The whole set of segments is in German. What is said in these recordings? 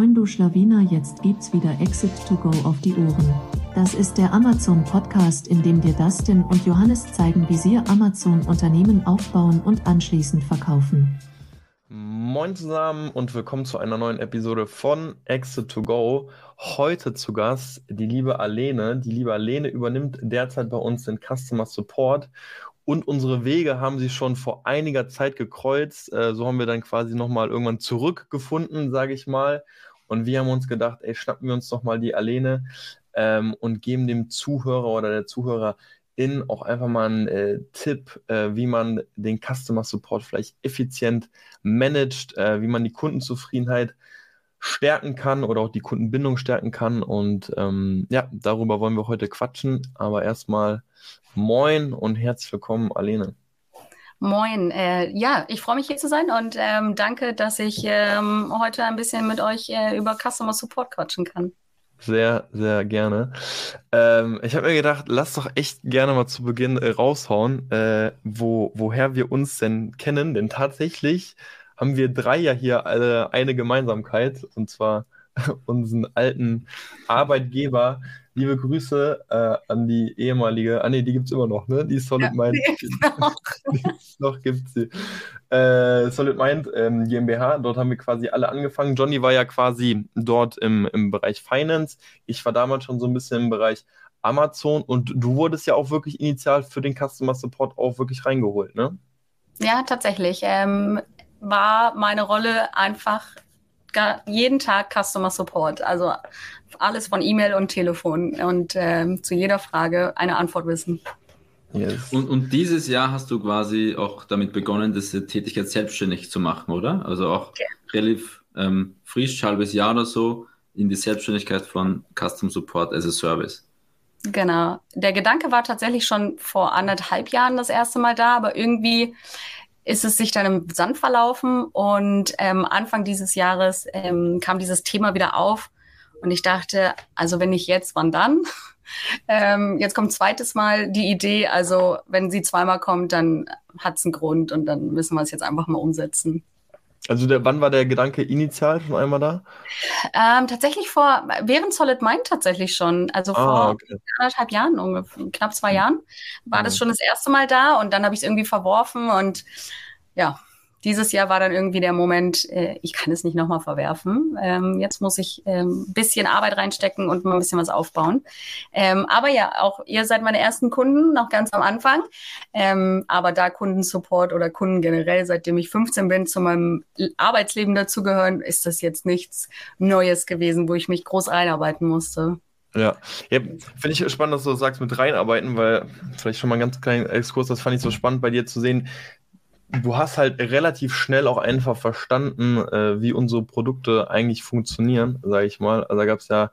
Moin du Schlawiner, jetzt gibt's wieder Exit to Go auf die Ohren. Das ist der Amazon Podcast, in dem dir Dustin und Johannes zeigen, wie sie Amazon Unternehmen aufbauen und anschließend verkaufen. Moin zusammen und willkommen zu einer neuen Episode von Exit to Go. Heute zu Gast die liebe Alene. Die liebe Alene übernimmt derzeit bei uns den Customer Support und unsere Wege haben sich schon vor einiger Zeit gekreuzt. Äh, so haben wir dann quasi nochmal irgendwann zurückgefunden, sage ich mal. Und wir haben uns gedacht, ey, schnappen wir uns doch mal die Alene ähm, und geben dem Zuhörer oder der Zuhörerin auch einfach mal einen äh, Tipp, äh, wie man den Customer Support vielleicht effizient managt, äh, wie man die Kundenzufriedenheit stärken kann oder auch die Kundenbindung stärken kann. Und ähm, ja, darüber wollen wir heute quatschen. Aber erstmal Moin und herzlich willkommen, Alene. Moin. Äh, ja, ich freue mich hier zu sein und ähm, danke, dass ich ähm, heute ein bisschen mit euch äh, über Customer Support quatschen kann. Sehr, sehr gerne. Ähm, ich habe mir gedacht, lass doch echt gerne mal zu Beginn äh, raushauen, äh, wo, woher wir uns denn kennen. Denn tatsächlich haben wir drei ja hier alle eine Gemeinsamkeit, und zwar unseren alten Arbeitgeber. Liebe Grüße äh, an die ehemalige, ah nee, die gibt es immer noch, ne? Die Solid ja, Mind. Noch. noch gibt sie. Äh, Solid Mind ähm, GmbH, dort haben wir quasi alle angefangen. Johnny war ja quasi dort im, im Bereich Finance. Ich war damals schon so ein bisschen im Bereich Amazon und du wurdest ja auch wirklich initial für den Customer Support auch wirklich reingeholt, ne? Ja, tatsächlich. Ähm, war meine Rolle einfach jeden Tag Customer Support. Also alles von E-Mail und Telefon und ähm, zu jeder Frage eine Antwort wissen. Yes. Und, und dieses Jahr hast du quasi auch damit begonnen, diese Tätigkeit selbstständig zu machen, oder? Also auch okay. relativ ähm, frisch, halbes Jahr oder so, in die Selbstständigkeit von Custom Support as a Service. Genau. Der Gedanke war tatsächlich schon vor anderthalb Jahren das erste Mal da, aber irgendwie ist es sich dann im Sand verlaufen und ähm, Anfang dieses Jahres ähm, kam dieses Thema wieder auf und ich dachte, also wenn nicht jetzt, wann dann? ähm, jetzt kommt zweites Mal die Idee, also wenn sie zweimal kommt, dann hat es einen Grund und dann müssen wir es jetzt einfach mal umsetzen. Also der, wann war der Gedanke initial schon einmal da? Ähm, tatsächlich vor, während Solid Mind tatsächlich schon. Also ah, vor okay. anderthalb Jahren, ungefähr, knapp zwei Jahren, war mhm. das schon das erste Mal da und dann habe ich es irgendwie verworfen und ja, dieses Jahr war dann irgendwie der Moment, äh, ich kann es nicht nochmal verwerfen. Ähm, jetzt muss ich ein ähm, bisschen Arbeit reinstecken und mal ein bisschen was aufbauen. Ähm, aber ja, auch ihr seid meine ersten Kunden, noch ganz am Anfang. Ähm, aber da Kundensupport oder Kunden generell, seitdem ich 15 bin, zu meinem Arbeitsleben dazugehören, ist das jetzt nichts Neues gewesen, wo ich mich groß einarbeiten musste. Ja, ja finde ich spannend, dass du sagst mit reinarbeiten, weil vielleicht schon mal einen ganz kleinen Exkurs, das fand ich so spannend bei dir zu sehen, du hast halt relativ schnell auch einfach verstanden, äh, wie unsere Produkte eigentlich funktionieren, sage ich mal. Also da gab es ja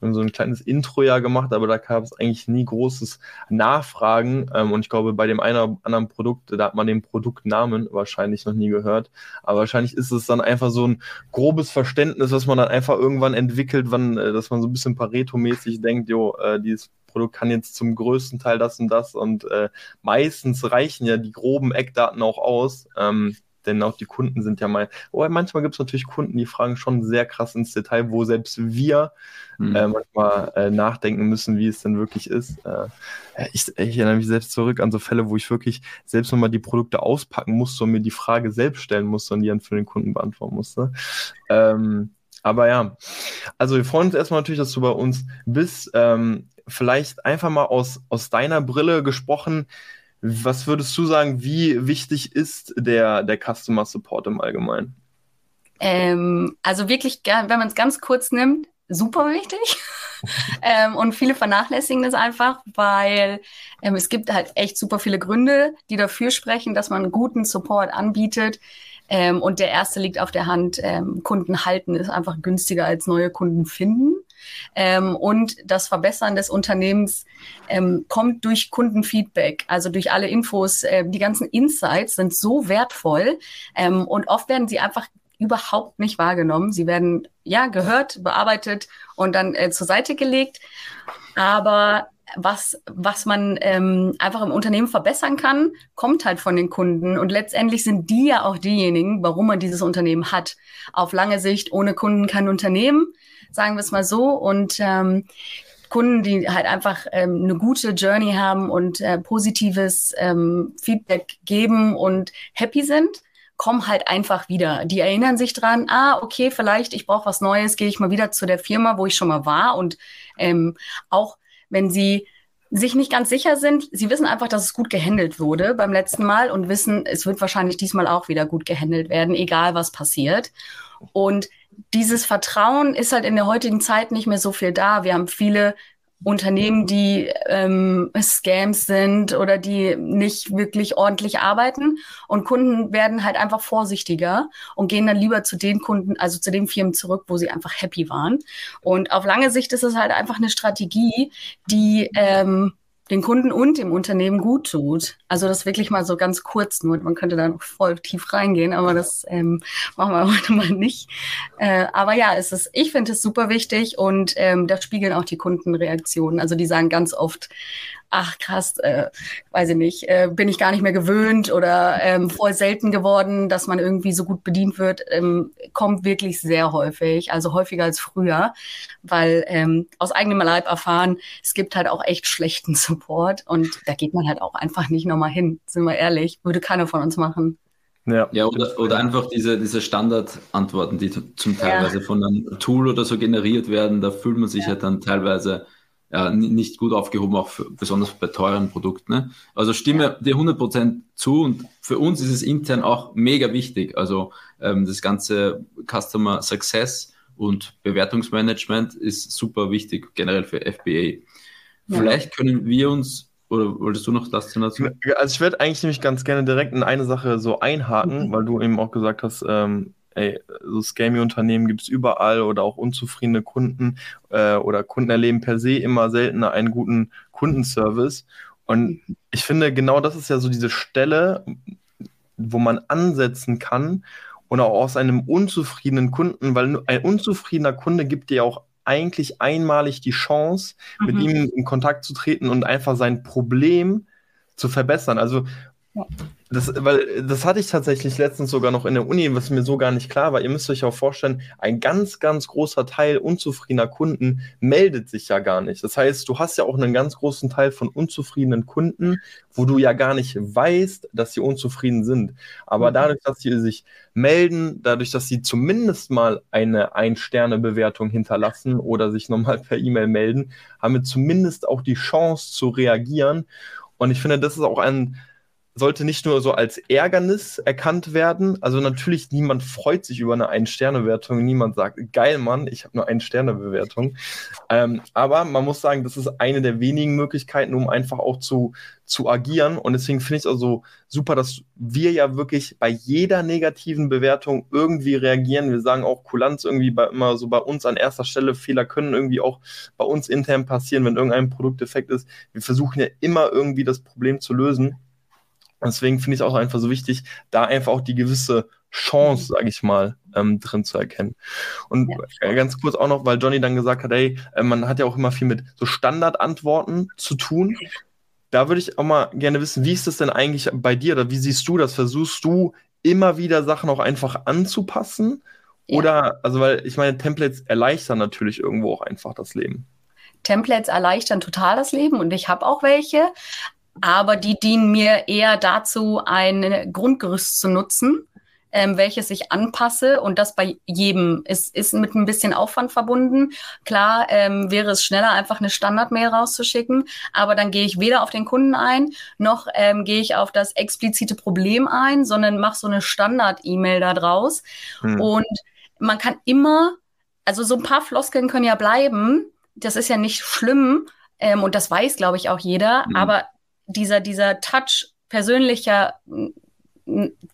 so ein kleines Intro ja gemacht, aber da gab es eigentlich nie großes Nachfragen. Ähm, und ich glaube, bei dem einen oder anderen Produkt, da hat man den Produktnamen wahrscheinlich noch nie gehört. Aber wahrscheinlich ist es dann einfach so ein grobes Verständnis, was man dann einfach irgendwann entwickelt, wann, äh, dass man so ein bisschen Pareto-mäßig denkt, jo, äh, dieses Produkt kann jetzt zum größten Teil das und das und äh, meistens reichen ja die groben Eckdaten auch aus. Ähm, denn auch die Kunden sind ja mal, oh, manchmal gibt es natürlich Kunden, die fragen schon sehr krass ins Detail, wo selbst wir mhm. äh, manchmal äh, nachdenken müssen, wie es denn wirklich ist. Äh, ich, ich, erinnere mich selbst zurück an so Fälle, wo ich wirklich selbst nochmal die Produkte auspacken musste und mir die Frage selbst stellen musste und die dann für den Kunden beantworten musste. Ähm, aber ja, also wir freuen uns erstmal natürlich, dass du bei uns bist. Ähm, vielleicht einfach mal aus, aus deiner Brille gesprochen, was würdest du sagen, wie wichtig ist der, der Customer Support im Allgemeinen? Ähm, also wirklich, wenn man es ganz kurz nimmt, super wichtig. ähm, und viele vernachlässigen das einfach, weil ähm, es gibt halt echt super viele Gründe, die dafür sprechen, dass man guten Support anbietet. Ähm, und der erste liegt auf der Hand, ähm, Kunden halten ist einfach günstiger als neue Kunden finden. Ähm, und das Verbessern des Unternehmens ähm, kommt durch Kundenfeedback, also durch alle Infos. Äh, die ganzen Insights sind so wertvoll ähm, und oft werden sie einfach überhaupt nicht wahrgenommen. Sie werden ja gehört, bearbeitet und dann äh, zur Seite gelegt. Aber was, was man ähm, einfach im Unternehmen verbessern kann, kommt halt von den Kunden. Und letztendlich sind die ja auch diejenigen, warum man dieses Unternehmen hat. Auf lange Sicht, ohne Kunden kein Unternehmen, sagen wir es mal so. Und ähm, Kunden, die halt einfach ähm, eine gute Journey haben und äh, positives ähm, Feedback geben und happy sind, kommen halt einfach wieder. Die erinnern sich dran, ah, okay, vielleicht ich brauche was Neues, gehe ich mal wieder zu der Firma, wo ich schon mal war. Und ähm, auch wenn sie sich nicht ganz sicher sind, sie wissen einfach, dass es gut gehandelt wurde beim letzten Mal und wissen, es wird wahrscheinlich diesmal auch wieder gut gehandelt werden, egal was passiert. Und dieses Vertrauen ist halt in der heutigen Zeit nicht mehr so viel da. Wir haben viele Unternehmen, die ähm, Scams sind oder die nicht wirklich ordentlich arbeiten. Und Kunden werden halt einfach vorsichtiger und gehen dann lieber zu den Kunden, also zu den Firmen zurück, wo sie einfach happy waren. Und auf lange Sicht ist es halt einfach eine Strategie, die ähm, den Kunden und dem Unternehmen gut tut. Also das wirklich mal so ganz kurz nur. Man könnte da noch voll tief reingehen, aber das ähm, machen wir heute mal nicht. Äh, aber ja, es ist, ich finde es super wichtig und ähm, da spiegeln auch die Kundenreaktionen. Also die sagen ganz oft, ach krass, äh, weiß ich nicht, äh, bin ich gar nicht mehr gewöhnt oder ähm, voll selten geworden, dass man irgendwie so gut bedient wird, ähm, kommt wirklich sehr häufig, also häufiger als früher, weil ähm, aus eigenem Leib erfahren, es gibt halt auch echt schlechten Support und da geht man halt auch einfach nicht nochmal hin, sind wir ehrlich, würde keiner von uns machen. Ja, ja oder, oder einfach diese, diese Standardantworten, die zum Teilweise ja. von einem Tool oder so generiert werden, da fühlt man sich ja. halt dann teilweise ja, nicht gut aufgehoben, auch für, besonders bei teuren Produkten. Ne? Also stimme dir 100% zu und für uns ist es intern auch mega wichtig. Also ähm, das ganze Customer Success und Bewertungsmanagement ist super wichtig, generell für FBA. Ja. Vielleicht können wir uns, oder wolltest du noch das dazu? Also ich würde eigentlich nämlich ganz gerne direkt in eine Sache so einhaken, mhm. weil du eben auch gesagt hast, ähm, ey, so Scammy-Unternehmen gibt es überall oder auch unzufriedene Kunden äh, oder Kunden erleben per se immer seltener einen guten Kundenservice. Und ich finde, genau das ist ja so diese Stelle, wo man ansetzen kann und auch aus einem unzufriedenen Kunden, weil ein unzufriedener Kunde gibt dir auch eigentlich einmalig die Chance, mhm. mit ihm in Kontakt zu treten und einfach sein Problem zu verbessern. Also das, weil das hatte ich tatsächlich letztens sogar noch in der Uni, was mir so gar nicht klar war. Ihr müsst euch auch vorstellen, ein ganz, ganz großer Teil unzufriedener Kunden meldet sich ja gar nicht. Das heißt, du hast ja auch einen ganz großen Teil von unzufriedenen Kunden, wo du ja gar nicht weißt, dass sie unzufrieden sind. Aber mhm. dadurch, dass sie sich melden, dadurch, dass sie zumindest mal eine Ein-Sterne-Bewertung hinterlassen oder sich nochmal per E-Mail melden, haben wir zumindest auch die Chance zu reagieren. Und ich finde, das ist auch ein sollte nicht nur so als Ärgernis erkannt werden. Also natürlich, niemand freut sich über eine Ein-Sterne-Bewertung. Niemand sagt, geil, Mann, ich habe nur Ein-Sterne-Bewertung. Ähm, aber man muss sagen, das ist eine der wenigen Möglichkeiten, um einfach auch zu, zu agieren. Und deswegen finde ich es also super, dass wir ja wirklich bei jeder negativen Bewertung irgendwie reagieren. Wir sagen auch Kulanz irgendwie bei, immer so bei uns an erster Stelle. Fehler können irgendwie auch bei uns intern passieren, wenn irgendein Produktdefekt ist. Wir versuchen ja immer irgendwie das Problem zu lösen. Deswegen finde ich es auch einfach so wichtig, da einfach auch die gewisse Chance, mhm. sage ich mal, ähm, drin zu erkennen. Und ja. ganz kurz auch noch, weil Johnny dann gesagt hat, ey, äh, man hat ja auch immer viel mit so Standardantworten zu tun. Da würde ich auch mal gerne wissen, wie ist das denn eigentlich bei dir oder wie siehst du das? Versuchst du immer wieder Sachen auch einfach anzupassen? Ja. Oder, also weil ich meine, Templates erleichtern natürlich irgendwo auch einfach das Leben. Templates erleichtern total das Leben und ich habe auch welche, aber die dienen mir eher dazu, ein Grundgerüst zu nutzen, ähm, welches ich anpasse und das bei jedem ist, ist mit ein bisschen Aufwand verbunden. Klar ähm, wäre es schneller, einfach eine Standard-Mail rauszuschicken, aber dann gehe ich weder auf den Kunden ein, noch ähm, gehe ich auf das explizite Problem ein, sondern mache so eine Standard-E-Mail da draus. Hm. Und man kann immer, also so ein paar Floskeln können ja bleiben, das ist ja nicht schlimm, ähm, und das weiß, glaube ich, auch jeder. Mhm. Aber dieser, dieser Touch persönlicher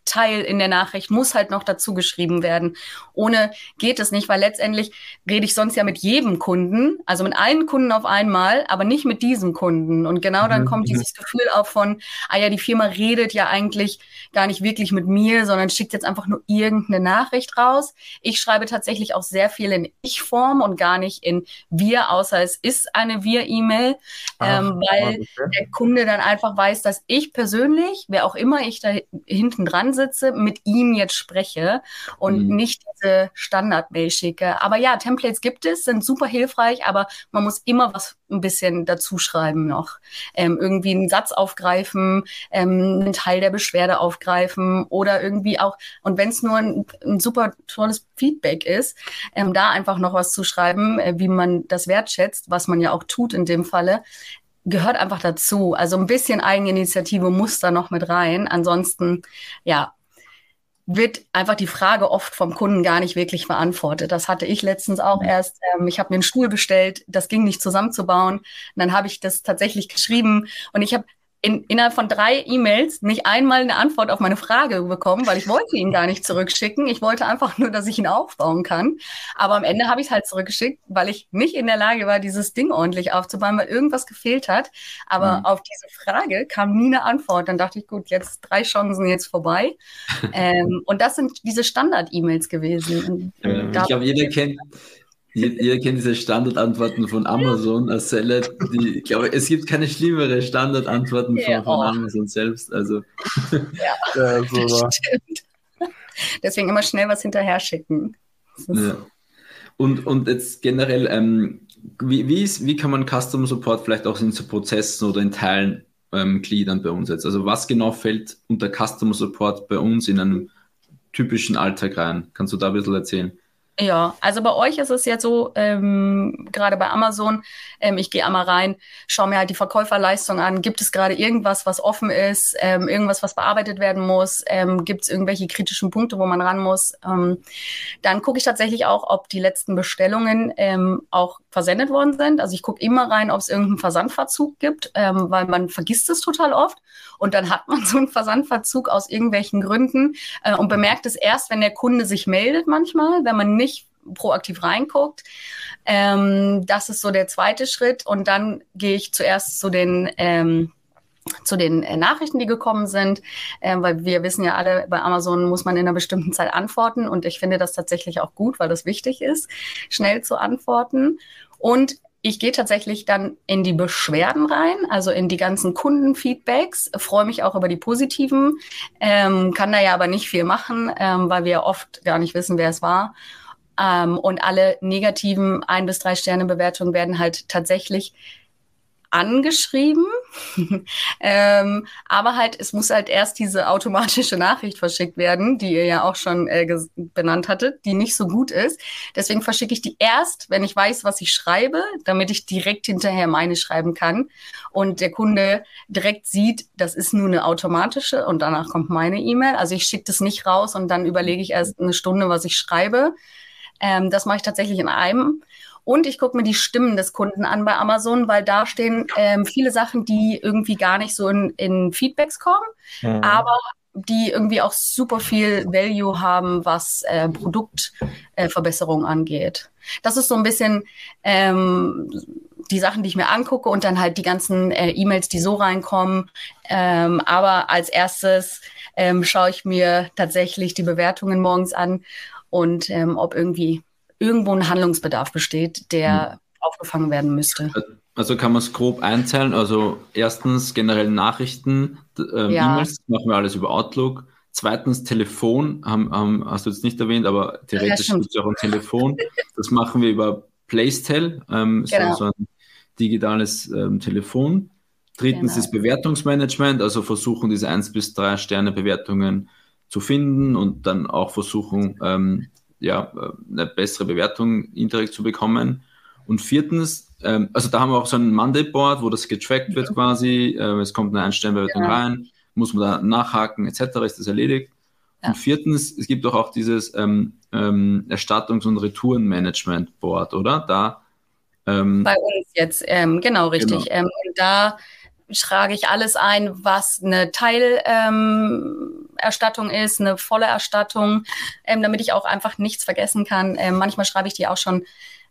Teil in der Nachricht muss halt noch dazu geschrieben werden. Ohne geht es nicht, weil letztendlich rede ich sonst ja mit jedem Kunden, also mit allen Kunden auf einmal, aber nicht mit diesem Kunden. Und genau dann mhm. kommt mhm. dieses Gefühl auch von, ah ja, die Firma redet ja eigentlich gar nicht wirklich mit mir, sondern schickt jetzt einfach nur irgendeine Nachricht raus. Ich schreibe tatsächlich auch sehr viel in Ich-Form und gar nicht in Wir, außer es ist eine Wir-E-Mail, ähm, weil der Kunde dann einfach weiß, dass ich persönlich, wer auch immer ich da hinten dran sitze, mit ihm jetzt spreche und mhm. nicht diese Standard-Mail schicke. Aber ja, Templates gibt es, sind super hilfreich, aber man muss immer was ein bisschen dazu schreiben noch. Ähm, irgendwie einen Satz aufgreifen, ähm, einen Teil der Beschwerde aufgreifen oder irgendwie auch, und wenn es nur ein, ein, super tolles Feedback ist, ähm, da einfach noch was zu schreiben, äh, wie man das wertschätzt, was man ja auch tut in dem Falle, gehört einfach dazu. Also ein bisschen Eigeninitiative muss da noch mit rein. Ansonsten, ja, wird einfach die Frage oft vom Kunden gar nicht wirklich beantwortet. Das hatte ich letztens auch mhm. erst. Ähm, ich habe mir einen Stuhl bestellt, das ging nicht zusammenzubauen. Und dann habe ich das tatsächlich geschrieben und ich habe in, innerhalb von drei E-Mails nicht einmal eine Antwort auf meine Frage bekommen, weil ich wollte ihn gar nicht zurückschicken. Ich wollte einfach nur, dass ich ihn aufbauen kann. Aber am Ende habe ich es halt zurückgeschickt, weil ich nicht in der Lage war, dieses Ding ordentlich aufzubauen, weil irgendwas gefehlt hat. Aber mhm. auf diese Frage kam nie eine Antwort. Dann dachte ich, gut, jetzt drei Chancen jetzt vorbei. ähm, und das sind diese Standard-E-Mails gewesen. Ja, ich glaube, jeder kennt, Ihr, ihr, kennt diese Standardantworten von Amazon als Seller. Die, ich glaube, es gibt keine schlimmere Standardantworten ja, von, von Amazon selbst. Also. Ja, ja so stimmt. Deswegen immer schnell was hinterher schicken. Ja. Und, und jetzt generell, ähm, wie, wie, ist, wie kann man Customer Support vielleicht auch in so Prozessen oder in Teilen ähm, gliedern bei uns jetzt? Also was genau fällt unter Customer Support bei uns in einem typischen Alltag rein? Kannst du da ein bisschen erzählen? Ja, also bei euch ist es jetzt so, ähm, gerade bei Amazon, ähm, ich gehe einmal rein, schaue mir halt die Verkäuferleistung an. Gibt es gerade irgendwas, was offen ist, ähm, irgendwas, was bearbeitet werden muss? Ähm, Gibt es irgendwelche kritischen Punkte, wo man ran muss? Ähm, dann gucke ich tatsächlich auch, ob die letzten Bestellungen ähm, auch versendet worden sind. Also ich gucke immer rein, ob es irgendeinen Versandverzug gibt, ähm, weil man vergisst es total oft. Und dann hat man so einen Versandverzug aus irgendwelchen Gründen äh, und bemerkt es erst, wenn der Kunde sich meldet manchmal, wenn man nicht proaktiv reinguckt. Ähm, das ist so der zweite Schritt. Und dann gehe ich zuerst zu den ähm, zu den äh, Nachrichten, die gekommen sind, äh, weil wir wissen ja alle, bei Amazon muss man in einer bestimmten Zeit antworten und ich finde das tatsächlich auch gut, weil das wichtig ist, schnell zu antworten. Und ich gehe tatsächlich dann in die Beschwerden rein, also in die ganzen Kundenfeedbacks, freue mich auch über die positiven, ähm, kann da ja aber nicht viel machen, ähm, weil wir oft gar nicht wissen, wer es war. Ähm, und alle negativen ein bis drei Sterne Bewertungen werden halt tatsächlich angeschrieben. ähm, aber halt, es muss halt erst diese automatische Nachricht verschickt werden, die ihr ja auch schon äh, benannt hattet, die nicht so gut ist. Deswegen verschicke ich die erst, wenn ich weiß, was ich schreibe, damit ich direkt hinterher meine schreiben kann. Und der Kunde direkt sieht, das ist nur eine automatische und danach kommt meine E-Mail. Also ich schicke das nicht raus und dann überlege ich erst eine Stunde, was ich schreibe. Ähm, das mache ich tatsächlich in einem. Und ich gucke mir die Stimmen des Kunden an bei Amazon, weil da stehen ähm, viele Sachen, die irgendwie gar nicht so in, in Feedbacks kommen, mhm. aber die irgendwie auch super viel Value haben, was äh, Produktverbesserung äh, angeht. Das ist so ein bisschen ähm, die Sachen, die ich mir angucke und dann halt die ganzen äh, E-Mails, die so reinkommen. Ähm, aber als erstes ähm, schaue ich mir tatsächlich die Bewertungen morgens an und ähm, ob irgendwie irgendwo ein Handlungsbedarf besteht, der mhm. aufgefangen werden müsste. Also kann man es grob einzählen. Also erstens generell Nachrichten, äh, ja. E-Mails machen wir alles über Outlook. Zweitens Telefon, haben, haben, hast du jetzt nicht erwähnt, aber theoretisch gibt es auch ein Telefon. Das machen wir über Placetel, ähm, genau. so, so, ein digitales ähm, Telefon. Drittens genau. ist Bewertungsmanagement, also versuchen diese 1 bis 3 Sterne Bewertungen zu finden und dann auch versuchen, ähm, ja, eine bessere Bewertung indirekt zu bekommen. Und viertens, ähm, also da haben wir auch so ein Monday Board, wo das getrackt wird quasi. Äh, es kommt eine Einstellbewertung ja. rein, muss man da nachhaken etc. Ist das erledigt? Ja. Und viertens, es gibt doch auch dieses ähm, ähm, Erstattungs- und Retourenmanagement Board, oder? Da ähm, bei uns jetzt, ähm, genau richtig. Genau. Ähm, da trage ich alles ein, was eine Teil, ähm, ist, eine volle Erstattung, ähm, damit ich auch einfach nichts vergessen kann. Ähm, manchmal schreibe ich die auch schon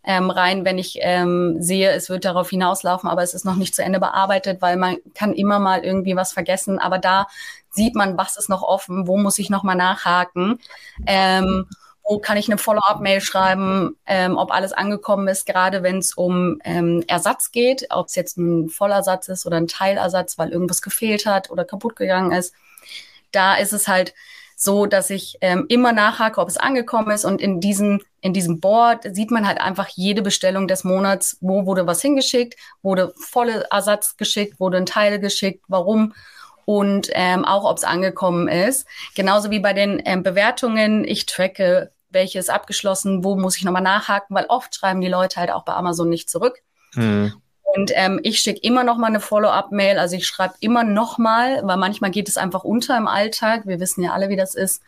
ähm, rein, wenn ich ähm, sehe, es wird darauf hinauslaufen, aber es ist noch nicht zu Ende bearbeitet, weil man kann immer mal irgendwie was vergessen. Aber da sieht man, was ist noch offen, wo muss ich noch mal nachhaken. Ähm, kann ich eine Follow-up-Mail schreiben, ähm, ob alles angekommen ist, gerade wenn es um ähm, Ersatz geht, ob es jetzt ein Vollersatz ist oder ein Teilersatz, weil irgendwas gefehlt hat oder kaputt gegangen ist. Da ist es halt so, dass ich ähm, immer nachhake, ob es angekommen ist. Und in diesem, in diesem Board sieht man halt einfach jede Bestellung des Monats, wo wurde was hingeschickt, wurde volle Ersatz geschickt, wurde ein Teil geschickt, warum und ähm, auch, ob es angekommen ist. Genauso wie bei den ähm, Bewertungen. Ich tracke, welches abgeschlossen, wo muss ich nochmal nachhaken, weil oft schreiben die Leute halt auch bei Amazon nicht zurück. Hm. Und ähm, ich schicke immer noch mal eine Follow-up-Mail. Also ich schreibe immer noch mal, weil manchmal geht es einfach unter im Alltag. Wir wissen ja alle, wie das ist.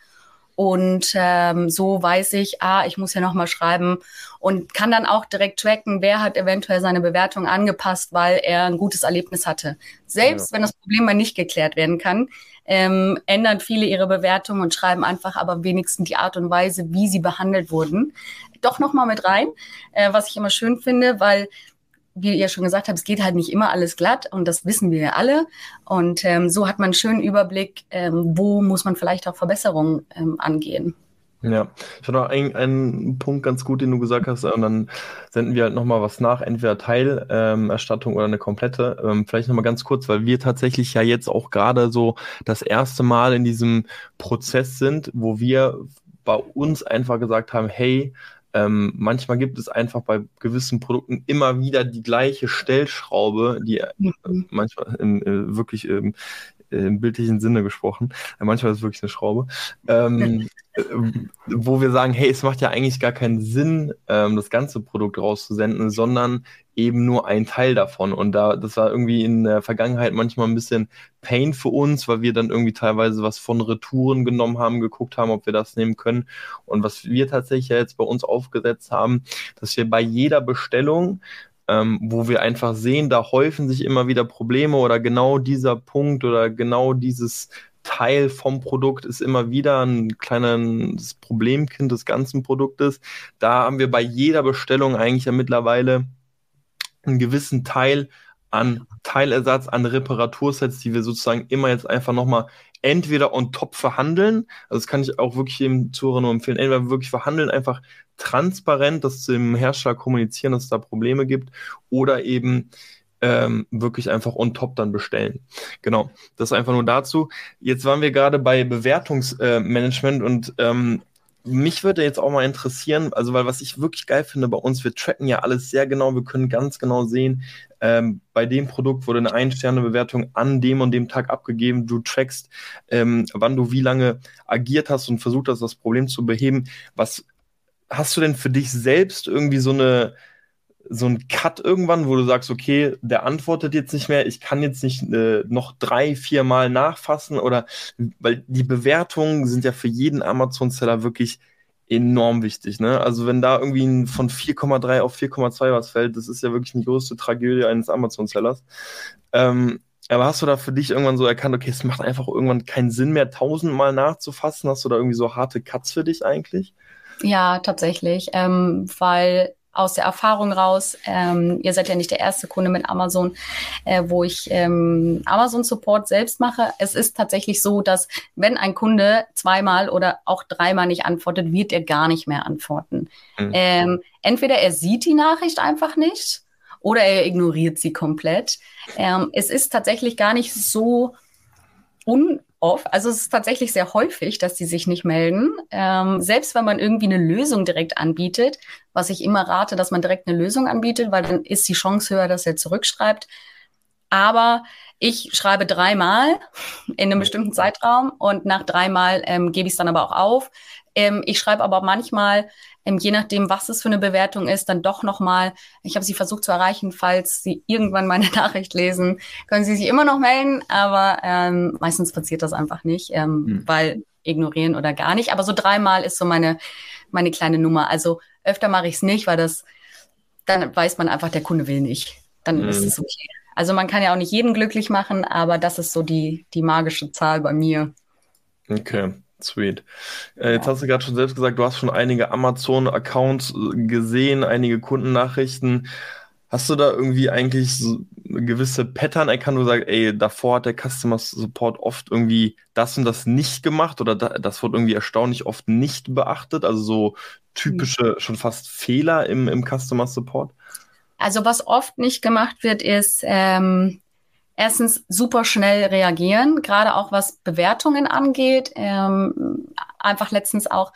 Und ähm, so weiß ich, ah, ich muss ja noch mal schreiben und kann dann auch direkt tracken, wer hat eventuell seine Bewertung angepasst, weil er ein gutes Erlebnis hatte. Selbst ja. wenn das Problem mal nicht geklärt werden kann, ähm, ändern viele ihre Bewertung und schreiben einfach aber wenigstens die Art und Weise, wie sie behandelt wurden, doch noch mal mit rein, äh, was ich immer schön finde, weil wie ihr schon gesagt habt, es geht halt nicht immer alles glatt und das wissen wir ja alle. Und ähm, so hat man einen schönen Überblick, ähm, wo muss man vielleicht auch Verbesserungen ähm, angehen. Ja, ich fand auch einen, einen Punkt ganz gut, den du gesagt hast, und dann senden wir halt nochmal was nach, entweder Teilerstattung ähm, oder eine komplette. Ähm, vielleicht nochmal ganz kurz, weil wir tatsächlich ja jetzt auch gerade so das erste Mal in diesem Prozess sind, wo wir bei uns einfach gesagt haben, hey, ähm, manchmal gibt es einfach bei gewissen Produkten immer wieder die gleiche Stellschraube, die äh, mhm. manchmal im, äh, wirklich ähm, im bildlichen Sinne gesprochen, äh, manchmal ist es wirklich eine Schraube, ähm, äh, wo wir sagen, hey, es macht ja eigentlich gar keinen Sinn, ähm, das ganze Produkt rauszusenden, sondern eben nur ein Teil davon. Und da, das war irgendwie in der Vergangenheit manchmal ein bisschen Pain für uns, weil wir dann irgendwie teilweise was von Retouren genommen haben, geguckt haben, ob wir das nehmen können. Und was wir tatsächlich jetzt bei uns aufgesetzt haben, dass wir bei jeder Bestellung ähm, wo wir einfach sehen, da häufen sich immer wieder Probleme oder genau dieser Punkt oder genau dieses Teil vom Produkt ist immer wieder ein kleines Problemkind des ganzen Produktes. Da haben wir bei jeder Bestellung eigentlich ja mittlerweile einen gewissen Teil an Teilersatz, an Reparatursets, die wir sozusagen immer jetzt einfach nochmal entweder on top verhandeln, also das kann ich auch wirklich dem Zuhörer nur empfehlen, entweder wirklich verhandeln, einfach transparent das dem Hersteller kommunizieren, dass es da Probleme gibt, oder eben ähm, wirklich einfach on top dann bestellen. Genau, das einfach nur dazu. Jetzt waren wir gerade bei Bewertungsmanagement äh, und ähm, mich würde jetzt auch mal interessieren, also weil was ich wirklich geil finde bei uns, wir tracken ja alles sehr genau, wir können ganz genau sehen, ähm, bei dem Produkt wurde eine Ein-Sterne-Bewertung an dem und dem Tag abgegeben, du trackst, ähm, wann du wie lange agiert hast und versucht hast, das Problem zu beheben. Was hast du denn für dich selbst irgendwie so eine so ein Cut irgendwann, wo du sagst, okay, der antwortet jetzt nicht mehr, ich kann jetzt nicht äh, noch drei, vier Mal nachfassen oder weil die Bewertungen sind ja für jeden Amazon-Seller wirklich enorm wichtig. Ne? Also wenn da irgendwie ein, von 4,3 auf 4,2 was fällt, das ist ja wirklich eine größte Tragödie eines Amazon-Sellers. Ähm, aber hast du da für dich irgendwann so erkannt, okay, es macht einfach irgendwann keinen Sinn mehr, tausendmal nachzufassen? Hast du da irgendwie so harte Cuts für dich eigentlich? Ja, tatsächlich, ähm, weil aus der Erfahrung raus, ähm, ihr seid ja nicht der erste Kunde mit Amazon, äh, wo ich ähm, Amazon Support selbst mache. Es ist tatsächlich so, dass wenn ein Kunde zweimal oder auch dreimal nicht antwortet, wird er gar nicht mehr antworten. Mhm. Ähm, entweder er sieht die Nachricht einfach nicht oder er ignoriert sie komplett. Ähm, es ist tatsächlich gar nicht so un oft, also es ist tatsächlich sehr häufig, dass die sich nicht melden. Ähm, selbst wenn man irgendwie eine Lösung direkt anbietet, was ich immer rate, dass man direkt eine Lösung anbietet, weil dann ist die Chance höher, dass er zurückschreibt. Aber ich schreibe dreimal in einem bestimmten Zeitraum und nach dreimal ähm, gebe ich es dann aber auch auf. Ähm, ich schreibe aber manchmal ähm, je nachdem, was es für eine Bewertung ist, dann doch nochmal, ich habe sie versucht zu erreichen, falls Sie irgendwann meine Nachricht lesen, können Sie sich immer noch melden, aber ähm, meistens passiert das einfach nicht, ähm, hm. weil ignorieren oder gar nicht. Aber so dreimal ist so meine, meine kleine Nummer. Also öfter mache ich es nicht, weil das, dann weiß man einfach, der Kunde will nicht. Dann hm. ist es okay. Also man kann ja auch nicht jeden glücklich machen, aber das ist so die, die magische Zahl bei mir. Okay. Sweet. Äh, jetzt hast du gerade schon selbst gesagt, du hast schon einige Amazon-Accounts äh, gesehen, einige Kundennachrichten. Hast du da irgendwie eigentlich so gewisse Pattern erkannt, wo du sagst, ey, davor hat der Customer Support oft irgendwie das und das nicht gemacht oder da, das wird irgendwie erstaunlich oft nicht beachtet? Also so typische, schon fast Fehler im, im Customer Support? Also was oft nicht gemacht wird, ist ähm, erstens super schnell reagieren, gerade auch was Bewertungen angeht. Ähm, einfach letztens auch,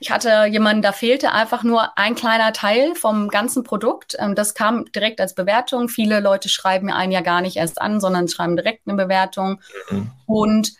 ich hatte jemanden, da fehlte einfach nur ein kleiner Teil vom ganzen Produkt. Ähm, das kam direkt als Bewertung. Viele Leute schreiben mir einen ja gar nicht erst an, sondern schreiben direkt eine Bewertung. Mhm. Und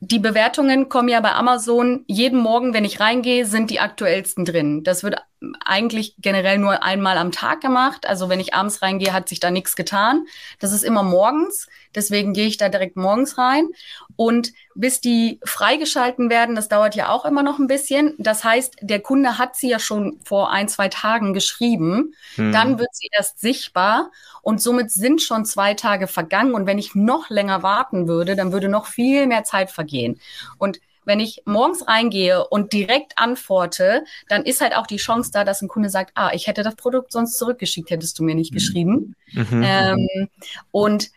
die Bewertungen kommen ja bei Amazon jeden Morgen, wenn ich reingehe, sind die aktuellsten drin. Das wird eigentlich generell nur einmal am Tag gemacht. Also wenn ich abends reingehe, hat sich da nichts getan. Das ist immer morgens. Deswegen gehe ich da direkt morgens rein. Und bis die freigeschalten werden, das dauert ja auch immer noch ein bisschen. Das heißt, der Kunde hat sie ja schon vor ein, zwei Tagen geschrieben. Hm. Dann wird sie erst sichtbar. Und somit sind schon zwei Tage vergangen. Und wenn ich noch länger warten würde, dann würde noch viel mehr Zeit vergehen. Und wenn ich morgens reingehe und direkt antworte, dann ist halt auch die Chance da, dass ein Kunde sagt, ah, ich hätte das Produkt sonst zurückgeschickt, hättest du mir nicht hm. geschrieben. Mhm. Ähm, und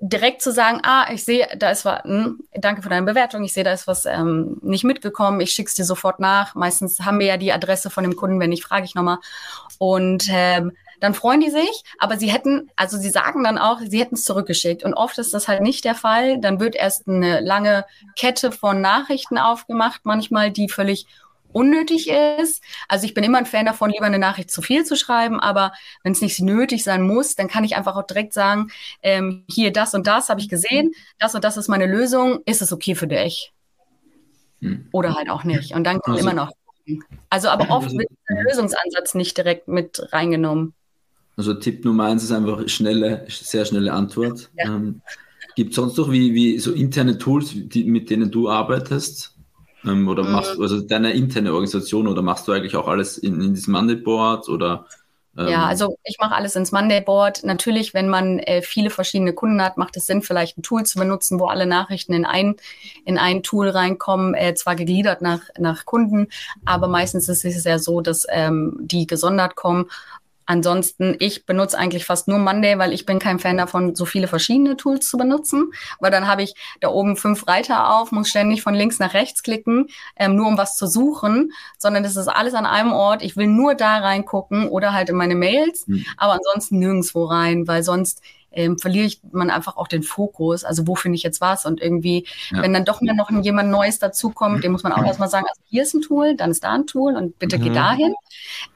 direkt zu sagen, ah, ich sehe, da ist was, hm, danke für deine Bewertung, ich sehe, da ist was ähm, nicht mitgekommen, ich schick's dir sofort nach. Meistens haben wir ja die Adresse von dem Kunden, wenn nicht, frage ich nochmal. Und ähm, dann freuen die sich, aber sie hätten, also sie sagen dann auch, sie hätten es zurückgeschickt. Und oft ist das halt nicht der Fall. Dann wird erst eine lange Kette von Nachrichten aufgemacht, manchmal, die völlig unnötig ist. Also ich bin immer ein Fan davon, lieber eine Nachricht zu viel zu schreiben, aber wenn es nicht nötig sein muss, dann kann ich einfach auch direkt sagen, ähm, hier das und das habe ich gesehen, das und das ist meine Lösung, ist es okay für dich? Hm. Oder halt auch nicht. Und dann kann also, immer noch. Also aber oft wird der Lösungsansatz nicht direkt mit reingenommen. Also Tipp Nummer eins ist einfach schnelle, sehr schnelle Antwort. Ja. Ähm, Gibt es sonst noch wie, wie so interne Tools, die, mit denen du arbeitest? Ähm, oder mhm. machst du also deine interne Organisation oder machst du eigentlich auch alles in, in diesem Monday Board oder ähm, ja, also ich mache alles ins Monday Board. Natürlich, wenn man äh, viele verschiedene Kunden hat, macht es Sinn, vielleicht ein Tool zu benutzen, wo alle Nachrichten in ein, in ein Tool reinkommen, äh, zwar gegliedert nach, nach Kunden, aber meistens ist es ja so, dass ähm, die gesondert kommen Ansonsten, ich benutze eigentlich fast nur Monday, weil ich bin kein Fan davon, so viele verschiedene Tools zu benutzen. Weil dann habe ich da oben fünf Reiter auf, muss ständig von links nach rechts klicken, ähm, nur um was zu suchen, sondern das ist alles an einem Ort. Ich will nur da reingucken oder halt in meine Mails, mhm. aber ansonsten nirgendwo rein, weil sonst ähm, verliere ich man einfach auch den Fokus. Also wo finde ich jetzt was? Und irgendwie, ja. wenn dann doch mal noch jemand Neues dazukommt, dem muss man auch erstmal sagen, also hier ist ein Tool, dann ist da ein Tool und bitte mhm. geh dahin.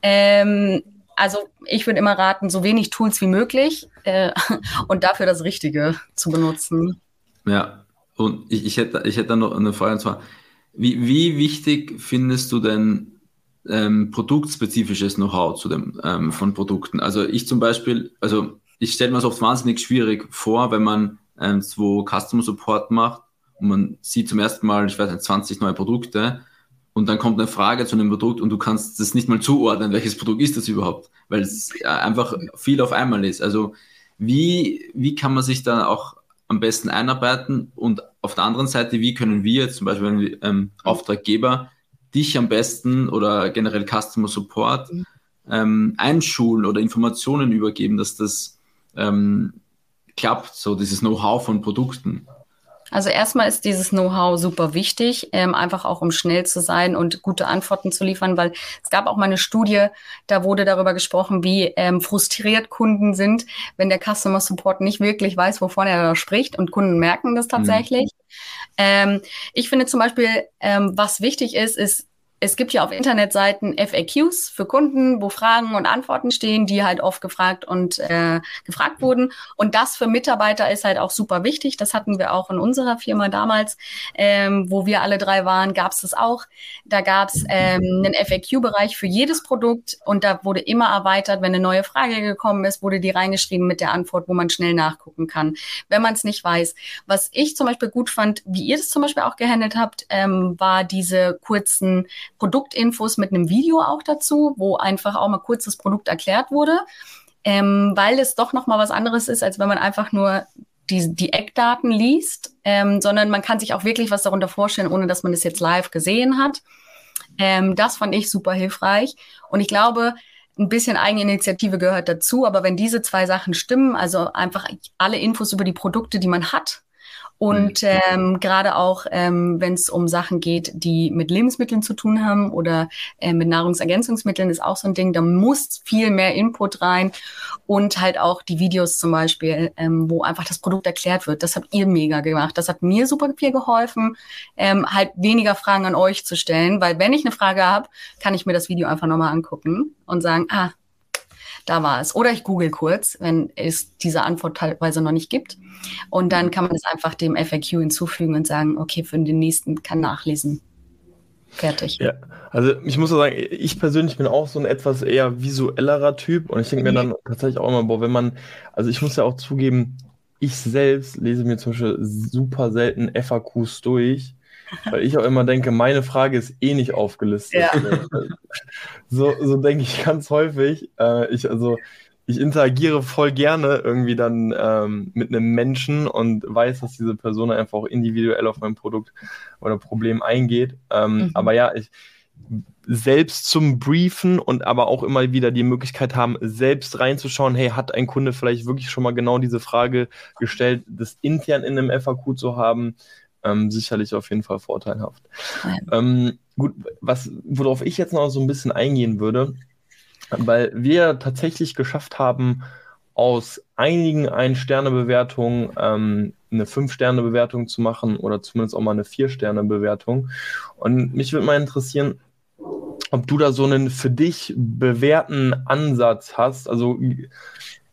Ähm, also ich würde immer raten, so wenig Tools wie möglich äh, und dafür das Richtige zu benutzen. Ja, und ich, ich, hätte, ich hätte dann noch eine Frage, und zwar, wie, wie wichtig findest du denn ähm, produktspezifisches Know-how zu dem, ähm, von Produkten? Also ich zum Beispiel, also ich stelle mir es oft wahnsinnig schwierig vor, wenn man ähm, so Customer Support macht und man sieht zum ersten Mal, ich weiß nicht, 20 neue Produkte und dann kommt eine Frage zu einem Produkt und du kannst das nicht mal zuordnen, welches Produkt ist das überhaupt, weil es einfach viel auf einmal ist. Also wie, wie kann man sich da auch am besten einarbeiten und auf der anderen Seite, wie können wir zum Beispiel ähm, Auftraggeber dich am besten oder generell Customer Support mhm. ähm, einschulen oder Informationen übergeben, dass das ähm, klappt, so dieses Know-how von Produkten? Also erstmal ist dieses Know-how super wichtig, ähm, einfach auch um schnell zu sein und gute Antworten zu liefern, weil es gab auch mal eine Studie, da wurde darüber gesprochen, wie ähm, frustriert Kunden sind, wenn der Customer Support nicht wirklich weiß, wovon er da spricht und Kunden merken das mhm. tatsächlich. Mhm. Ähm, ich finde zum Beispiel, ähm, was wichtig ist, ist es gibt ja auf Internetseiten FAQs für Kunden, wo Fragen und Antworten stehen, die halt oft gefragt und äh, gefragt wurden. Und das für Mitarbeiter ist halt auch super wichtig. Das hatten wir auch in unserer Firma damals, ähm, wo wir alle drei waren, gab es das auch. Da gab es ähm, einen FAQ-Bereich für jedes Produkt und da wurde immer erweitert, wenn eine neue Frage gekommen ist, wurde die reingeschrieben mit der Antwort, wo man schnell nachgucken kann, wenn man es nicht weiß. Was ich zum Beispiel gut fand, wie ihr das zum Beispiel auch gehandelt habt, ähm, war diese kurzen Produktinfos mit einem Video auch dazu, wo einfach auch mal kurz das Produkt erklärt wurde, ähm, weil es doch noch mal was anderes ist, als wenn man einfach nur die, die Eckdaten liest, ähm, sondern man kann sich auch wirklich was darunter vorstellen, ohne dass man es jetzt live gesehen hat. Ähm, das fand ich super hilfreich. Und ich glaube, ein bisschen Eigeninitiative gehört dazu, aber wenn diese zwei Sachen stimmen, also einfach alle Infos über die Produkte, die man hat, und mhm. ähm, gerade auch, ähm, wenn es um Sachen geht, die mit Lebensmitteln zu tun haben oder äh, mit Nahrungsergänzungsmitteln, ist auch so ein Ding, da muss viel mehr Input rein und halt auch die Videos zum Beispiel, ähm, wo einfach das Produkt erklärt wird. Das habt ihr mega gemacht. Das hat mir super viel geholfen, ähm, halt weniger Fragen an euch zu stellen, weil wenn ich eine Frage habe, kann ich mir das Video einfach nochmal angucken und sagen, ah, da war es. Oder ich google kurz, wenn es diese Antwort teilweise noch nicht gibt. Und dann kann man es einfach dem FAQ hinzufügen und sagen, okay, für den nächsten kann nachlesen. Fertig. Ja, also ich muss sagen, ich persönlich bin auch so ein etwas eher visuellerer Typ und ich denke mir mhm. dann tatsächlich auch immer, boah, wenn man, also ich muss ja auch zugeben, ich selbst lese mir zum Beispiel super selten FAQs durch, weil ich auch immer denke, meine Frage ist eh nicht aufgelistet. Ja. So, so denke ich ganz häufig. Äh, ich, also, ich interagiere voll gerne irgendwie dann ähm, mit einem Menschen und weiß, dass diese Person einfach auch individuell auf mein Produkt oder Problem eingeht. Ähm, mhm. Aber ja, ich selbst zum Briefen und aber auch immer wieder die Möglichkeit haben, selbst reinzuschauen, hey, hat ein Kunde vielleicht wirklich schon mal genau diese Frage gestellt, das intern in einem FAQ zu haben, ähm, sicherlich auf jeden Fall vorteilhaft. Ähm, gut, was, worauf ich jetzt noch so ein bisschen eingehen würde, weil wir tatsächlich geschafft haben, aus einigen Ein-Sterne-Bewertungen ähm, eine Fünf-Sterne-Bewertung zu machen oder zumindest auch mal eine Vier-Sterne-Bewertung. Und mich würde mal interessieren, ob du da so einen für dich bewährten Ansatz hast. Also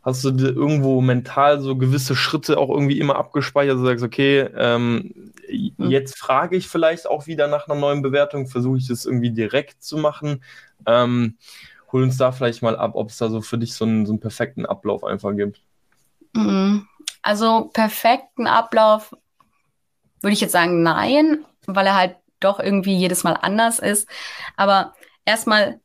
hast du irgendwo mental so gewisse Schritte auch irgendwie immer abgespeichert, du sagst, okay, ähm, hm. jetzt frage ich vielleicht auch wieder nach einer neuen Bewertung, versuche ich das irgendwie direkt zu machen. Ähm, hol uns da vielleicht mal ab, ob es da so für dich so einen, so einen perfekten Ablauf einfach gibt. Mhm. Also perfekten Ablauf würde ich jetzt sagen, nein, weil er halt doch irgendwie jedes Mal anders ist. Aber erstmal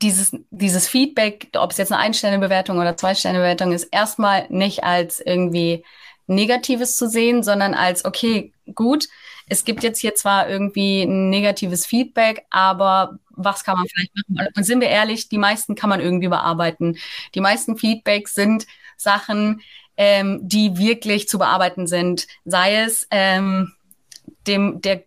dieses, dieses Feedback, ob es jetzt eine Ein-Sterne-Bewertung oder Zwei-Sterne-Bewertung ist, erstmal nicht als irgendwie Negatives zu sehen, sondern als, okay, gut, es gibt jetzt hier zwar irgendwie ein negatives Feedback, aber was kann man vielleicht machen? Und sind wir ehrlich, die meisten kann man irgendwie bearbeiten. Die meisten Feedbacks sind Sachen, ähm, die wirklich zu bearbeiten sind. Sei es ähm, dem, der,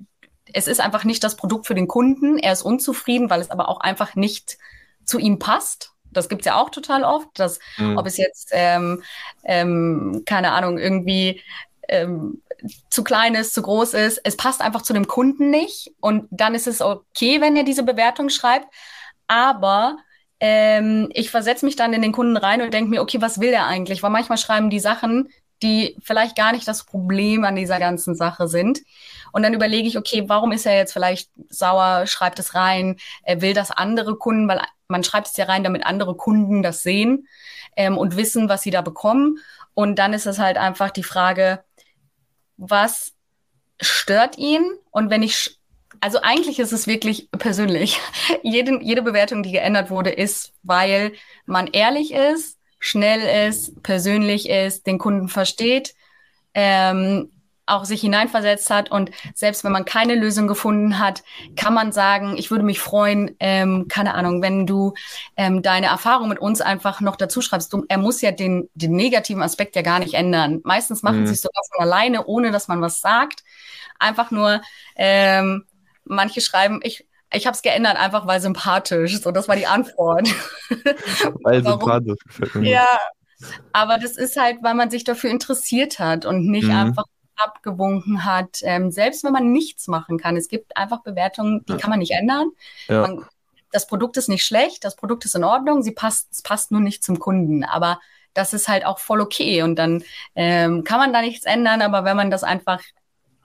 es ist einfach nicht das Produkt für den Kunden, er ist unzufrieden, weil es aber auch einfach nicht zu ihm passt. Das gibt's ja auch total oft, dass, mhm. ob es jetzt, ähm, ähm, keine Ahnung, irgendwie ähm, zu klein ist, zu groß ist. Es passt einfach zu dem Kunden nicht. Und dann ist es okay, wenn er diese Bewertung schreibt. Aber ähm, ich versetze mich dann in den Kunden rein und denke mir, okay, was will er eigentlich? Weil manchmal schreiben die Sachen, die vielleicht gar nicht das Problem an dieser ganzen Sache sind. Und dann überlege ich, okay, warum ist er jetzt vielleicht sauer, schreibt es rein, er will das andere Kunden, weil man schreibt es ja rein, damit andere Kunden das sehen ähm, und wissen, was sie da bekommen. Und dann ist es halt einfach die Frage, was stört ihn? Und wenn ich, also eigentlich ist es wirklich persönlich. jede, jede Bewertung, die geändert wurde, ist, weil man ehrlich ist, schnell ist, persönlich ist, den Kunden versteht, ähm, auch sich hineinversetzt hat und selbst wenn man keine Lösung gefunden hat, kann man sagen, ich würde mich freuen, ähm, keine Ahnung, wenn du ähm, deine Erfahrung mit uns einfach noch dazu schreibst. Du, er muss ja den, den negativen Aspekt ja gar nicht ändern. Meistens machen mhm. sie es sogar von alleine, ohne dass man was sagt. Einfach nur, ähm, manche schreiben, ich, ich habe es geändert, einfach weil sympathisch. So, das war die Antwort. weil sympathisch. Ja, aber das ist halt, weil man sich dafür interessiert hat und nicht mhm. einfach abgewunken hat, ähm, selbst wenn man nichts machen kann. Es gibt einfach Bewertungen, die ja. kann man nicht ändern. Ja. Man, das Produkt ist nicht schlecht, das Produkt ist in Ordnung, sie passt, es passt nur nicht zum Kunden. Aber das ist halt auch voll okay und dann ähm, kann man da nichts ändern, aber wenn man das einfach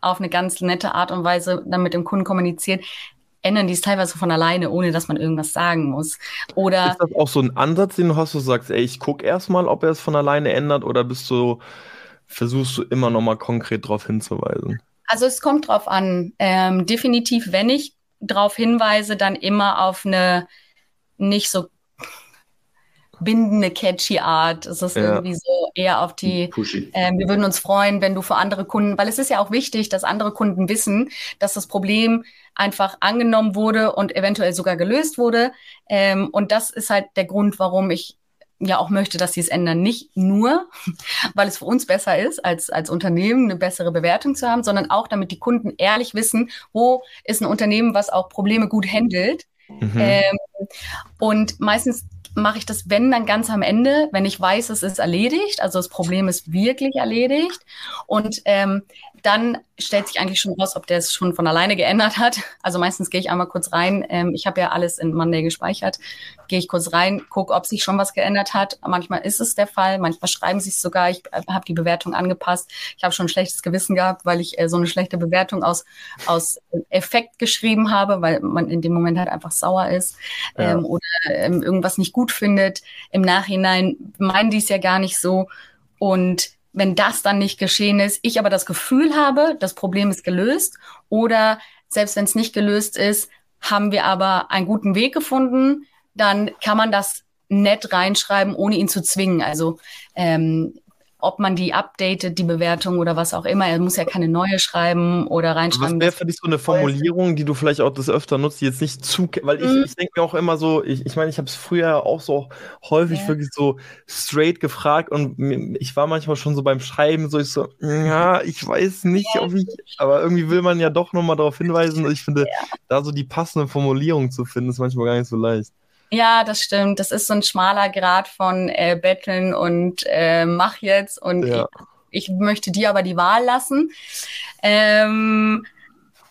auf eine ganz nette Art und Weise dann mit dem Kunden kommuniziert, ändern die es teilweise von alleine, ohne dass man irgendwas sagen muss. Oder ist das auch so ein Ansatz, den du hast, du sagst, ey, ich gucke erstmal, ob er es von alleine ändert, oder bist du versuchst du immer noch mal konkret darauf hinzuweisen? Also es kommt drauf an. Ähm, definitiv, wenn ich darauf hinweise, dann immer auf eine nicht so bindende, catchy Art. Es ist ja. irgendwie so eher auf die, äh, wir würden uns freuen, wenn du für andere Kunden, weil es ist ja auch wichtig, dass andere Kunden wissen, dass das Problem einfach angenommen wurde und eventuell sogar gelöst wurde. Ähm, und das ist halt der Grund, warum ich ja auch möchte, dass sie es ändern. Nicht nur, weil es für uns besser ist, als, als Unternehmen eine bessere Bewertung zu haben, sondern auch, damit die Kunden ehrlich wissen, wo ist ein Unternehmen, was auch Probleme gut handelt. Mhm. Ähm, und meistens mache ich das, wenn dann ganz am Ende, wenn ich weiß, es ist erledigt, also das Problem ist wirklich erledigt. Und ähm, dann stellt sich eigentlich schon raus, ob der es schon von alleine geändert hat. Also meistens gehe ich einmal kurz rein. Ähm, ich habe ja alles in Monday gespeichert. Gehe ich kurz rein, gucke, ob sich schon was geändert hat. Manchmal ist es der Fall, manchmal schreiben sie es sogar. Ich äh, habe die Bewertung angepasst. Ich habe schon ein schlechtes Gewissen gehabt, weil ich äh, so eine schlechte Bewertung aus, aus Effekt geschrieben habe, weil man in dem Moment halt einfach sauer ist ja. ähm, oder ähm, irgendwas nicht gut findet. Im Nachhinein meinen die es ja gar nicht so. Und wenn das dann nicht geschehen ist, ich aber das Gefühl habe, das Problem ist gelöst oder selbst wenn es nicht gelöst ist, haben wir aber einen guten Weg gefunden, dann kann man das nett reinschreiben, ohne ihn zu zwingen. Also ähm, ob man die updatet, die Bewertung oder was auch immer. Er muss ja keine neue schreiben oder reinschreiben. Was wäre für dich so eine Formulierung, die du vielleicht auch das öfter nutzt, die jetzt nicht zu, weil ich, mhm. ich denke mir auch immer so, ich, ich meine, ich habe es früher auch so häufig ja. wirklich so straight gefragt und ich war manchmal schon so beim Schreiben so, ich so, ja, ich weiß nicht, ja. ob ich, aber irgendwie will man ja doch nochmal darauf hinweisen. Ich finde, ja. da so die passende Formulierung zu finden, ist manchmal gar nicht so leicht. Ja, das stimmt. Das ist so ein schmaler Grad von äh, Betteln und äh, mach jetzt und ja. ich, ich, möchte dir aber die Wahl lassen. Ähm,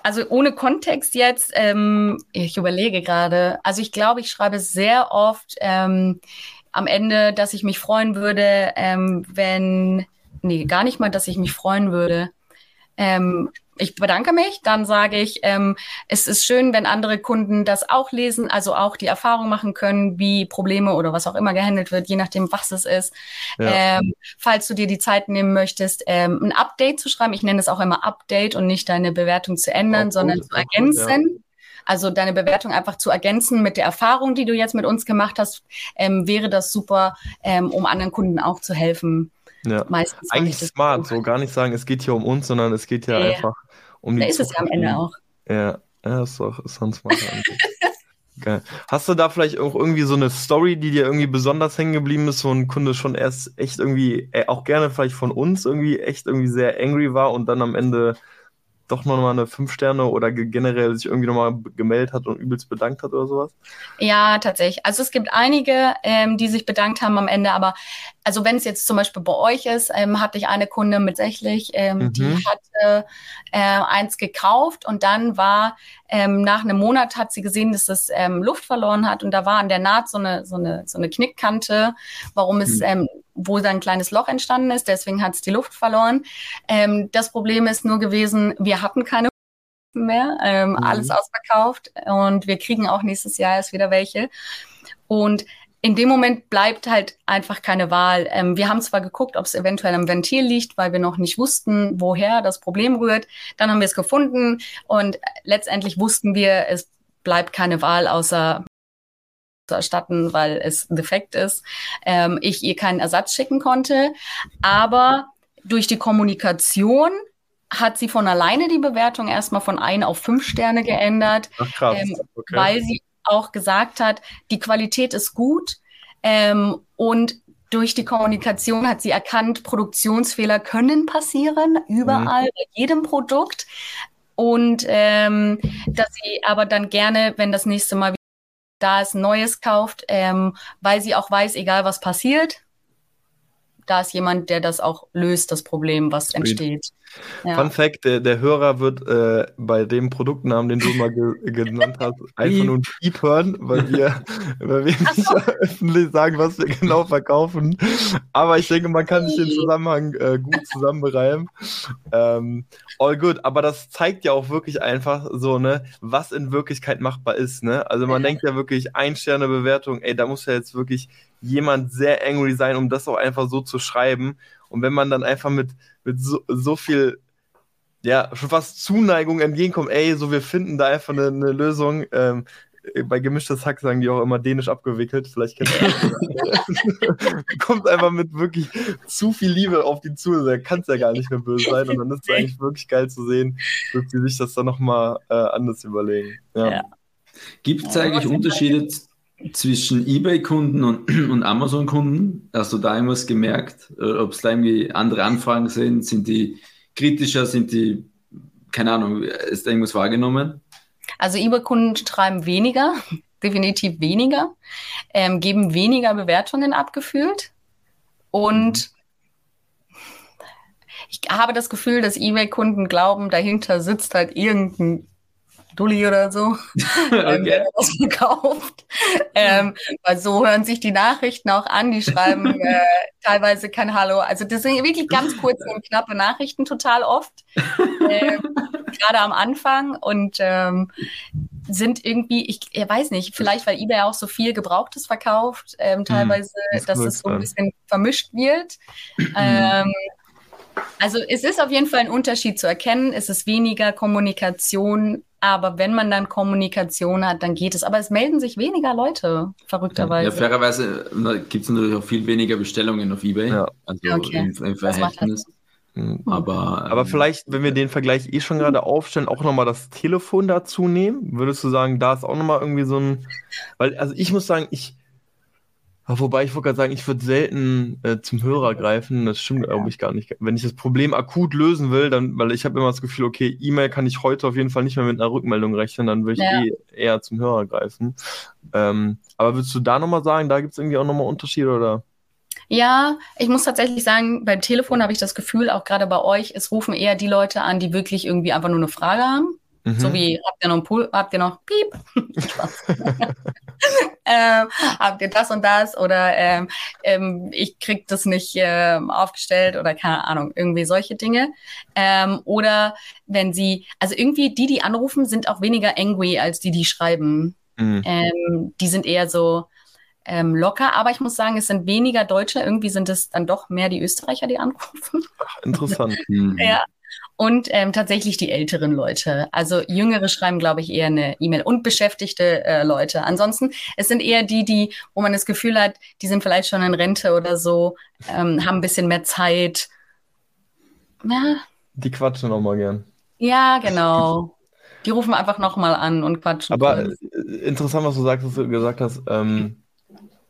also ohne Kontext jetzt, ähm, ich überlege gerade. Also ich glaube, ich schreibe sehr oft ähm, am Ende, dass ich mich freuen würde, ähm, wenn, nee, gar nicht mal, dass ich mich freuen würde. Ich bedanke mich, dann sage ich, ähm, es ist schön, wenn andere Kunden das auch lesen, also auch die Erfahrung machen können, wie Probleme oder was auch immer gehandelt wird, je nachdem, was es ist. Ja. Ähm, falls du dir die Zeit nehmen möchtest, ähm, ein Update zu schreiben, ich nenne es auch immer Update und nicht deine Bewertung zu ändern, auch sondern zu ergänzen. Gut, ja. Also deine Bewertung einfach zu ergänzen mit der Erfahrung, die du jetzt mit uns gemacht hast, ähm, wäre das super, ähm, um anderen Kunden auch zu helfen. Ja. Meistens Eigentlich smart, so gar nicht sagen, es geht hier um uns, sondern es geht ja, ja. einfach um die Da ist es ja am Ende auch. Ja, ja ist doch ist ein smarter Geil. Hast du da vielleicht auch irgendwie so eine Story, die dir irgendwie besonders hängen geblieben ist, wo ein Kunde schon erst echt irgendwie, äh, auch gerne vielleicht von uns irgendwie echt irgendwie sehr angry war und dann am Ende doch nochmal eine 5 Sterne oder generell sich irgendwie nochmal gemeldet hat und übelst bedankt hat oder sowas? Ja, tatsächlich. Also es gibt einige, ähm, die sich bedankt haben am Ende, aber also wenn es jetzt zum Beispiel bei euch ist, ähm, hatte ich eine Kunde mitsächlich, ähm, mhm. die hatte äh, eins gekauft und dann war ähm, nach einem Monat hat sie gesehen, dass es ähm, Luft verloren hat und da war an der Naht so eine so eine so eine Knickkante, warum es mhm. ähm, wo da ein kleines Loch entstanden ist, deswegen hat es die Luft verloren. Ähm, das Problem ist nur gewesen, wir hatten keine mehr, ähm, mhm. alles ausverkauft und wir kriegen auch nächstes Jahr erst wieder welche. Und in dem Moment bleibt halt einfach keine Wahl. Ähm, wir haben zwar geguckt, ob es eventuell am Ventil liegt, weil wir noch nicht wussten, woher das Problem rührt. Dann haben wir es gefunden und letztendlich wussten wir, es bleibt keine Wahl, außer zu erstatten, weil es defekt ist. Ähm, ich ihr keinen Ersatz schicken konnte. Aber durch die Kommunikation hat sie von alleine die Bewertung erstmal von ein auf fünf Sterne geändert, Ach. Ähm, okay. weil sie auch gesagt hat, die Qualität ist gut ähm, und durch die Kommunikation hat sie erkannt, Produktionsfehler können passieren, überall, mhm. bei jedem Produkt. Und ähm, dass sie aber dann gerne, wenn das nächste Mal da ist, Neues kauft, ähm, weil sie auch weiß, egal was passiert, da ist jemand, der das auch löst, das Problem, was entsteht. Ja. Fun Fact: der, der Hörer wird äh, bei dem Produktnamen, den du mal ge genannt hast, einfach nur ein Piep hören, weil wir, weil wir nicht so. öffentlich sagen, was wir genau verkaufen. Aber ich denke, man kann sich den Zusammenhang äh, gut zusammenreimen. Ähm, all good. Aber das zeigt ja auch wirklich einfach so, ne, was in Wirklichkeit machbar ist. Ne? Also man ja. denkt ja wirklich, ein Sterne Bewertung, ey, da muss ja jetzt wirklich jemand sehr angry sein, um das auch einfach so zu schreiben. Und wenn man dann einfach mit, mit so, so viel, ja, schon fast Zuneigung entgegenkommt, ey, so wir finden da einfach eine, eine Lösung, ähm, bei gemischtes Hack sagen die auch immer dänisch abgewickelt. Vielleicht kennt ihr das. Kommt einfach mit wirklich zu viel Liebe auf die zu. Da kann es ja gar nicht mehr böse sein. Und dann ist es eigentlich wirklich geil zu sehen, dass die sich das dann nochmal äh, anders überlegen. Ja. ja. Gibt es eigentlich Unterschiede zwischen eBay-Kunden und, und Amazon-Kunden? Hast du da irgendwas gemerkt? Ob es da irgendwie andere Anfragen sind? Sind die kritischer? Sind die, keine Ahnung, ist da irgendwas wahrgenommen? Also eBay-Kunden schreiben weniger, definitiv weniger, ähm, geben weniger Bewertungen abgefühlt und ich habe das Gefühl, dass eBay-Kunden glauben, dahinter sitzt halt irgendein Dulli oder so, ähm, okay. gekauft. Ähm, weil so hören sich die Nachrichten auch an. Die schreiben äh, teilweise kein Hallo. Also das sind wirklich ganz kurze und knappe Nachrichten total oft. Ähm, Gerade am Anfang und ähm, sind irgendwie, ich, ich, weiß nicht, vielleicht weil eBay auch so viel Gebrauchtes verkauft, ähm, hm, teilweise, das dass es so ein bisschen vermischt wird. Also es ist auf jeden Fall ein Unterschied zu erkennen. Es ist weniger Kommunikation, aber wenn man dann Kommunikation hat, dann geht es. Aber es melden sich weniger Leute, verrückterweise. Ja, fairerweise gibt es natürlich auch viel weniger Bestellungen auf Ebay. Ja. Also okay. im, im Verhältnis. Mhm. Aber, aber ähm, vielleicht, wenn wir den Vergleich eh schon gerade aufstellen, auch nochmal das Telefon dazu nehmen. Würdest du sagen, da ist auch nochmal irgendwie so ein. Weil, also ich muss sagen, ich, Wobei ich wollte gerade sagen, ich würde selten äh, zum Hörer greifen. Das stimmt, glaube ich, gar nicht. Wenn ich das Problem akut lösen will, dann, weil ich habe immer das Gefühl, okay, E-Mail kann ich heute auf jeden Fall nicht mehr mit einer Rückmeldung rechnen, dann würde ich ja. eh eher zum Hörer greifen. Ähm, aber würdest du da nochmal sagen, da gibt es irgendwie auch nochmal Unterschiede oder? Ja, ich muss tatsächlich sagen, beim Telefon habe ich das Gefühl, auch gerade bei euch, es rufen eher die Leute an, die wirklich irgendwie einfach nur eine Frage haben. Mhm. So wie, habt ihr noch einen Pool, habt ihr noch Piep? ähm, habt ihr das und das? Oder ähm, ähm, ich krieg das nicht ähm, aufgestellt oder keine Ahnung, irgendwie solche Dinge. Ähm, oder wenn sie, also irgendwie die, die anrufen, sind auch weniger angry als die, die schreiben. Mhm. Ähm, die sind eher so, ähm, locker, aber ich muss sagen, es sind weniger Deutsche. Irgendwie sind es dann doch mehr die Österreicher, die anrufen. Interessant. ja, und ähm, tatsächlich die älteren Leute. Also Jüngere schreiben, glaube ich, eher eine E-Mail und beschäftigte äh, Leute. Ansonsten, es sind eher die, die, wo man das Gefühl hat, die sind vielleicht schon in Rente oder so, ähm, haben ein bisschen mehr Zeit. Ja. Die quatschen auch mal gern. Ja, genau. Die rufen einfach nochmal an und quatschen. Aber äh, interessant, was du sagst, was du gesagt hast. Ähm,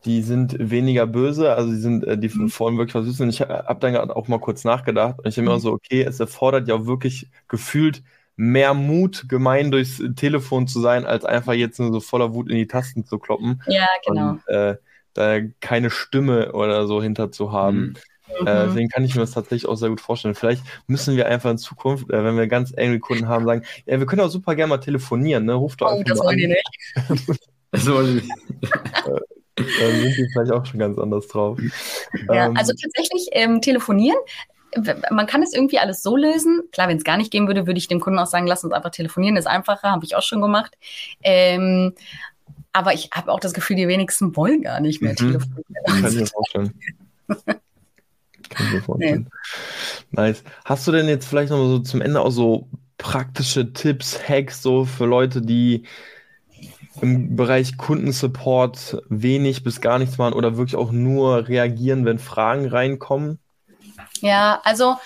die sind weniger böse, also die sind, äh, die mhm. wollen wirklich was wissen. Ich habe dann auch mal kurz nachgedacht und ich habe mhm. immer so, okay, es erfordert ja wirklich gefühlt mehr Mut, gemein durchs Telefon zu sein, als einfach jetzt nur so voller Wut in die Tasten zu kloppen. Ja, genau. Und, äh, da keine Stimme oder so hinter zu haben. Mhm. Äh, deswegen kann ich mir das tatsächlich auch sehr gut vorstellen. Vielleicht müssen wir einfach in Zukunft, äh, wenn wir ganz enge Kunden haben, sagen, ja, wir können auch super gerne mal telefonieren, ne? Ruft doch oh, das wollen die nicht. das wollen die nicht. Dann sind die vielleicht auch schon ganz anders drauf. Ja, ähm, also tatsächlich ähm, telefonieren. Man kann es irgendwie alles so lösen. Klar, wenn es gar nicht gehen würde, würde ich dem Kunden auch sagen, lass uns einfach telefonieren, ist einfacher, habe ich auch schon gemacht. Ähm, aber ich habe auch das Gefühl, die wenigsten wollen gar nicht mehr mhm. telefonieren. Kann ich mir vorstellen. Kann ich mir vorstellen. Nee. Nice. Hast du denn jetzt vielleicht noch so zum Ende auch so praktische Tipps, Hacks so für Leute, die im Bereich Kundensupport wenig bis gar nichts machen oder wirklich auch nur reagieren, wenn Fragen reinkommen? Ja, also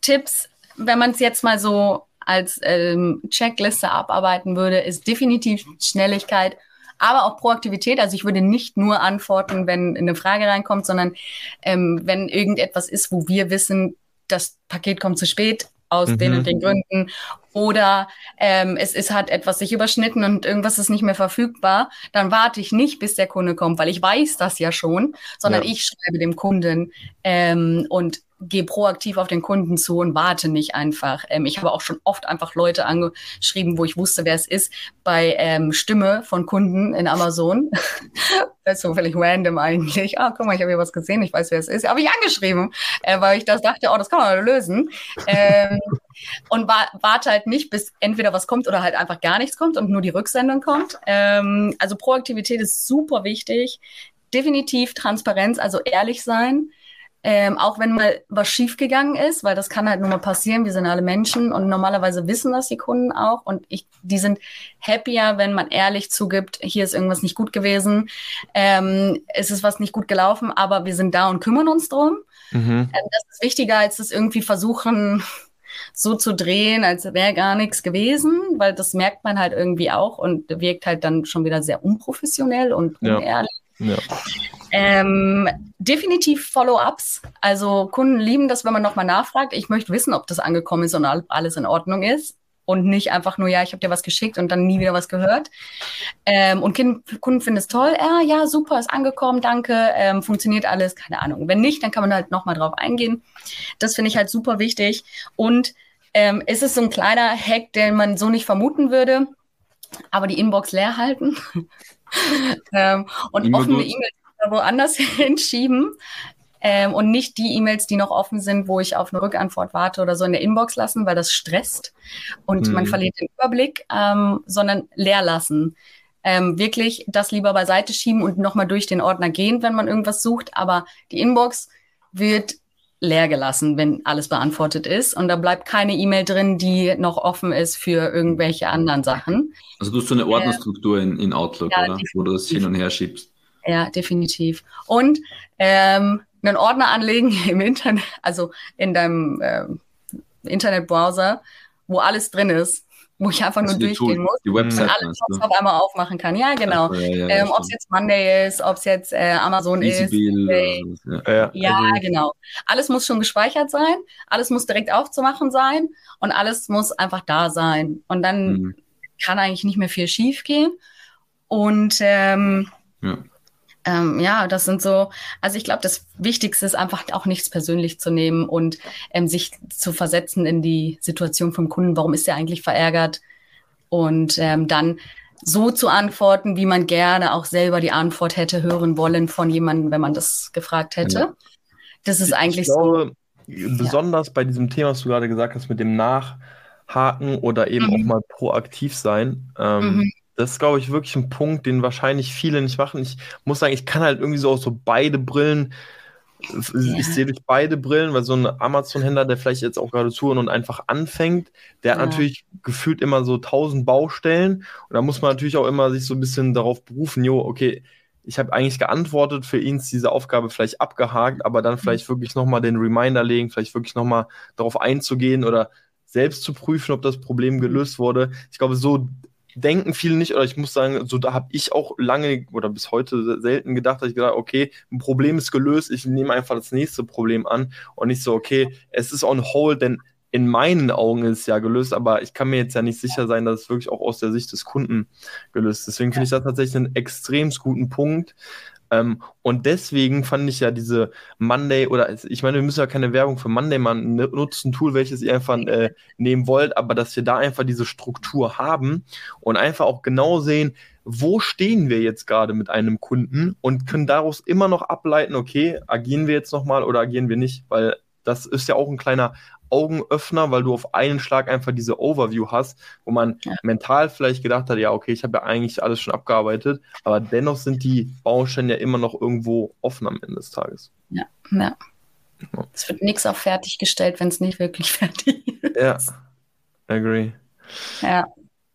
Tipps, wenn man es jetzt mal so als ähm, Checkliste abarbeiten würde, ist definitiv Schnelligkeit, aber auch Proaktivität. Also ich würde nicht nur antworten, wenn eine Frage reinkommt, sondern ähm, wenn irgendetwas ist, wo wir wissen, das Paket kommt zu spät, aus mhm. den und den Gründen. Oder ähm, es ist hat etwas sich überschnitten und irgendwas ist nicht mehr verfügbar, dann warte ich nicht, bis der Kunde kommt, weil ich weiß das ja schon, sondern ja. ich schreibe dem Kunden ähm, und gehe proaktiv auf den Kunden zu und warte nicht einfach. Ähm, ich habe auch schon oft einfach Leute angeschrieben, wo ich wusste, wer es ist, bei ähm, Stimme von Kunden in Amazon. das ist so völlig random eigentlich. Ah, guck mal, ich habe hier was gesehen, ich weiß, wer es ist. Habe ich angeschrieben, äh, weil ich das dachte, oh, das kann man lösen. Ähm, und wa warte halt nicht, bis entweder was kommt oder halt einfach gar nichts kommt und nur die Rücksendung kommt. Ähm, also Proaktivität ist super wichtig. Definitiv Transparenz, also ehrlich sein ähm, auch wenn mal was schiefgegangen ist, weil das kann halt nur mal passieren. Wir sind alle Menschen und normalerweise wissen das die Kunden auch. Und ich, die sind happier, wenn man ehrlich zugibt, hier ist irgendwas nicht gut gewesen, ähm, es ist was nicht gut gelaufen, aber wir sind da und kümmern uns drum. Mhm. Ähm, das ist wichtiger, als das irgendwie versuchen, so zu drehen, als wäre gar nichts gewesen, weil das merkt man halt irgendwie auch und wirkt halt dann schon wieder sehr unprofessionell und unehrlich. Ja. Ja. Ähm, definitiv Follow-ups. Also Kunden lieben das, wenn man nochmal nachfragt. Ich möchte wissen, ob das angekommen ist und alles in Ordnung ist. Und nicht einfach nur, ja, ich habe dir was geschickt und dann nie wieder was gehört. Ähm, und kind, Kunden finden es toll. Ja, ja, super, ist angekommen, danke, ähm, funktioniert alles, keine Ahnung. Wenn nicht, dann kann man halt nochmal drauf eingehen. Das finde ich halt super wichtig. Und ähm, ist es so ein kleiner Hack, den man so nicht vermuten würde, aber die Inbox leer halten ähm, und Immer offene E-Mails woanders hinschieben ähm, und nicht die E-Mails, die noch offen sind, wo ich auf eine Rückantwort warte oder so in der Inbox lassen, weil das stresst und mhm. man verliert den Überblick, ähm, sondern leer lassen. Ähm, wirklich das lieber beiseite schieben und nochmal durch den Ordner gehen, wenn man irgendwas sucht. Aber die Inbox wird leer gelassen, wenn alles beantwortet ist. Und da bleibt keine E-Mail drin, die noch offen ist für irgendwelche anderen Sachen. Also du hast so eine Ordnerstruktur äh, in, in Outlook, ja, oder? Wo du das hin und her schiebst. Ja, definitiv. Und ähm, einen Ordner anlegen im Internet, also in deinem ähm, Internetbrowser, wo alles drin ist, wo ich einfach nur durchgehen muss die Website, und alles auf einmal aufmachen kann. Ja, genau. Ja, ja, ähm, ob es jetzt Monday ist, ob es jetzt äh, Amazon ist. Easy, ja, ja genau. Alles muss schon gespeichert sein, alles muss direkt aufzumachen sein und alles muss einfach da sein. Und dann mhm. kann eigentlich nicht mehr viel schief gehen. Und ähm, ja ähm, ja, das sind so, also ich glaube, das Wichtigste ist einfach auch nichts persönlich zu nehmen und ähm, sich zu versetzen in die Situation vom Kunden. Warum ist er eigentlich verärgert? Und ähm, dann so zu antworten, wie man gerne auch selber die Antwort hätte hören wollen von jemandem, wenn man das gefragt hätte. Ja. Das ist eigentlich ich glaube, so. Besonders ja. bei diesem Thema, was du gerade gesagt hast, mit dem Nachhaken oder eben mhm. auch mal proaktiv sein. Ähm, mhm das ist, glaube ich, wirklich ein Punkt, den wahrscheinlich viele nicht machen. Ich muss sagen, ich kann halt irgendwie so auch so beide Brillen, ja. ich sehe durch beide Brillen, weil so ein Amazon-Händler, der vielleicht jetzt auch gerade zuhört und einfach anfängt, der ja. hat natürlich gefühlt immer so tausend Baustellen und da muss man natürlich auch immer sich so ein bisschen darauf berufen, jo, okay, ich habe eigentlich geantwortet, für ihn ist diese Aufgabe vielleicht abgehakt, aber dann vielleicht wirklich nochmal den Reminder legen, vielleicht wirklich nochmal darauf einzugehen oder selbst zu prüfen, ob das Problem gelöst wurde. Ich glaube, so denken viele nicht, oder ich muss sagen, so da habe ich auch lange oder bis heute selten gedacht, dass ich gedacht, okay, ein Problem ist gelöst, ich nehme einfach das nächste Problem an. Und nicht so, okay, es ist on hold, denn in meinen Augen ist es ja gelöst, aber ich kann mir jetzt ja nicht sicher sein, dass es wirklich auch aus der Sicht des Kunden gelöst ist. Deswegen finde ich das tatsächlich einen extrem guten Punkt, ähm, und deswegen fand ich ja diese Monday oder ich meine, wir müssen ja keine Werbung für Monday machen, nutzen Tool, welches ihr einfach äh, nehmen wollt, aber dass wir da einfach diese Struktur haben und einfach auch genau sehen, wo stehen wir jetzt gerade mit einem Kunden und können daraus immer noch ableiten, okay, agieren wir jetzt nochmal oder agieren wir nicht, weil das ist ja auch ein kleiner Augenöffner, weil du auf einen Schlag einfach diese Overview hast, wo man ja. mental vielleicht gedacht hat, ja, okay, ich habe ja eigentlich alles schon abgearbeitet, aber dennoch sind die Baustellen ja immer noch irgendwo offen am Ende des Tages. Ja, ja. Es wird nichts auf fertig gestellt, wenn es nicht wirklich fertig ist. Ja, agree. Ja.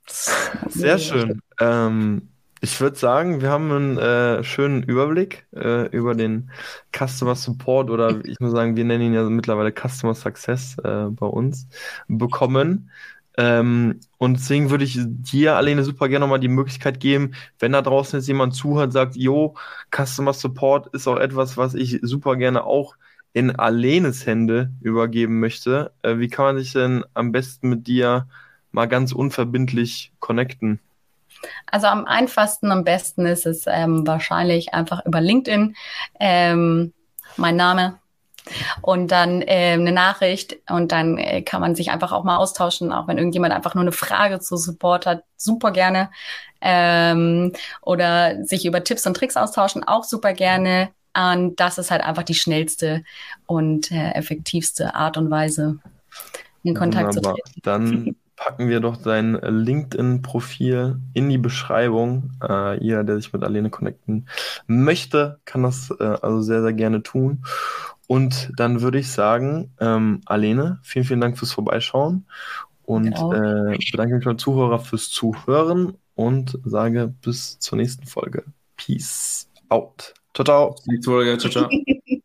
Sehr schön. Ähm, ich würde sagen, wir haben einen äh, schönen Überblick äh, über den Customer Support oder ich muss sagen, wir nennen ihn ja mittlerweile Customer Success äh, bei uns bekommen. Ähm, und deswegen würde ich dir, Alene, super gerne nochmal die Möglichkeit geben, wenn da draußen jetzt jemand zuhört, sagt, jo, Customer Support ist auch etwas, was ich super gerne auch in Alenes Hände übergeben möchte. Äh, wie kann man sich denn am besten mit dir mal ganz unverbindlich connecten? Also am einfachsten, am besten ist es ähm, wahrscheinlich einfach über LinkedIn. Ähm, mein Name, und dann äh, eine Nachricht und dann äh, kann man sich einfach auch mal austauschen, auch wenn irgendjemand einfach nur eine Frage zu Support hat, super gerne. Ähm, oder sich über Tipps und Tricks austauschen, auch super gerne. Und das ist halt einfach die schnellste und äh, effektivste Art und Weise, in Kontakt Wunderbar. zu treten. Dann packen wir doch dein LinkedIn-Profil in die Beschreibung. Äh, jeder, der sich mit Alene connecten möchte, kann das äh, also sehr, sehr gerne tun. Und dann würde ich sagen, ähm, Alene, vielen, vielen Dank fürs Vorbeischauen und genau. äh, bedanke mich beim Zuhörer fürs Zuhören und sage bis zur nächsten Folge. Peace out. Ciao, ciao. Ciao, ciao.